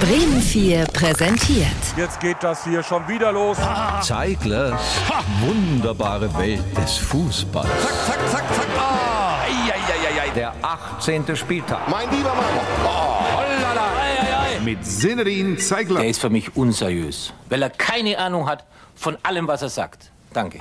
Bremen 4 präsentiert. Jetzt geht das hier schon wieder los. Zeiglers wunderbare Welt des Fußballs. Zack, zack, zack, zack. Ah. Ei, ei, ei. Der 18. Spieltag. Mein lieber Mann. Oh, hollala. Ei, ei, ei. mit Severin Zeigler. Er ist für mich unseriös, weil er keine Ahnung hat von allem, was er sagt. Danke.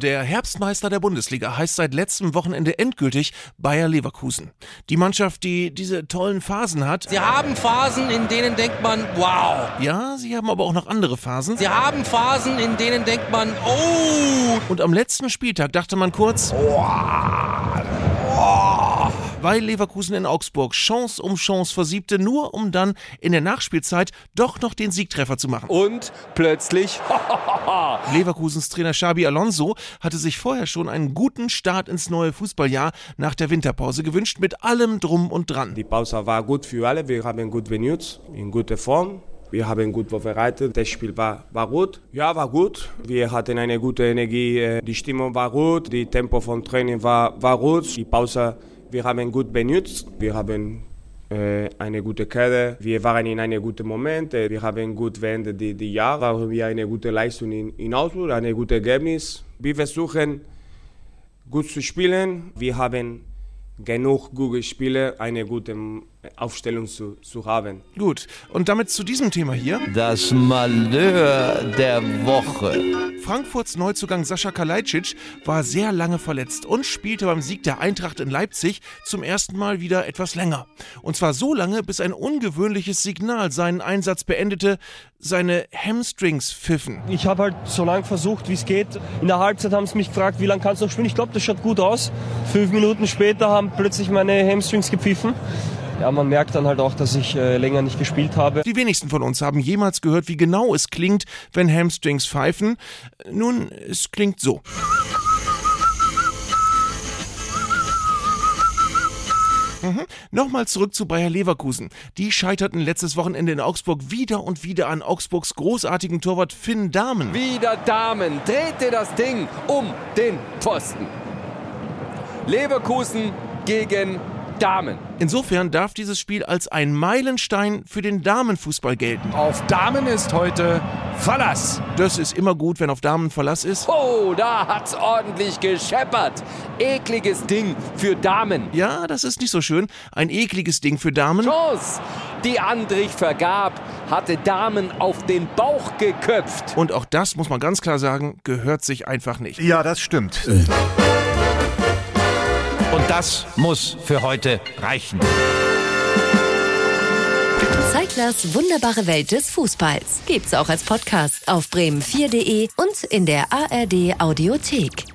Der Herbstmeister der Bundesliga heißt seit letztem Wochenende endgültig Bayer Leverkusen. Die Mannschaft, die diese tollen Phasen hat. Sie haben Phasen, in denen denkt man, wow. Ja, sie haben aber auch noch andere Phasen. Sie haben Phasen, in denen denkt man, oh. Und am letzten Spieltag dachte man kurz, weil Leverkusen in Augsburg Chance um Chance versiebte, nur um dann in der Nachspielzeit doch noch den Siegtreffer zu machen. Und plötzlich. Leverkusens Trainer Xabi Alonso hatte sich vorher schon einen guten Start ins neue Fußballjahr nach der Winterpause gewünscht, mit allem drum und dran. Die Pause war gut für alle. Wir haben gut benutzt, in guter Form. Wir haben gut vorbereitet. Das Spiel war, war gut. Ja, war gut. Wir hatten eine gute Energie. äh, Die Stimmung war gut. Die Tempo vom Training war, war gut. Die Pause, wir haben gut benutzt. Wir haben äh, eine gute Kette. Wir waren in einem guten Moment. Äh, Wir haben gut beendet die, die Jahre. Haben wir eine gute Leistung in, in Augsburg, ein gutes Ergebnis. Wir versuchen gut zu spielen. Wir haben genug gute Spiele, eine gute Aufstellung zu, zu haben. Gut, und damit zu diesem Thema hier. Das Malheur der Woche. Frankfurts Neuzugang Sascha Kalajdzic war sehr lange verletzt und spielte beim Sieg der Eintracht in Leipzig zum ersten Mal wieder etwas länger. Und zwar so lange, bis ein ungewöhnliches Signal seinen Einsatz beendete, seine Hamstrings pfiffen. Ich habe halt so lange versucht, wie es geht. In der Halbzeit haben sie mich gefragt, wie lange kannst du noch spielen? Ich glaube, das schaut gut aus. Fünf Minuten später haben plötzlich meine Hamstrings gepfiffen. Ja, man merkt dann halt auch, dass ich äh, länger nicht gespielt habe. Die wenigsten von uns haben jemals gehört, wie genau es klingt, wenn Hamstrings pfeifen. Nun, es klingt so. Mhm. Nochmal zurück zu Bayer Leverkusen. Die scheiterten letztes Wochenende in Augsburg wieder und wieder an Augsburgs großartigen Torwart Finn Dahmen. Wieder Damen. Drehte das Ding um den Pfosten. Leverkusen gegen Damen. Insofern darf dieses Spiel als ein Meilenstein für den Damenfußball gelten. Auf Damen ist heute Verlass. Das ist immer gut, wenn auf Damen Verlass ist. Oh, da hat's ordentlich gescheppert. Ekliges Ding für Damen. Ja, das ist nicht so schön. Ein ekliges Ding für Damen. Chance, die Andrich vergab, hatte Damen auf den Bauch geköpft. Und auch das, muss man ganz klar sagen, gehört sich einfach nicht. Ja, das stimmt. Und das muss für heute reichen. Zeiglers wunderbare Welt des Fußballs. Gibt's auch als Podcast auf bremen4.de und in der ARD Audiothek.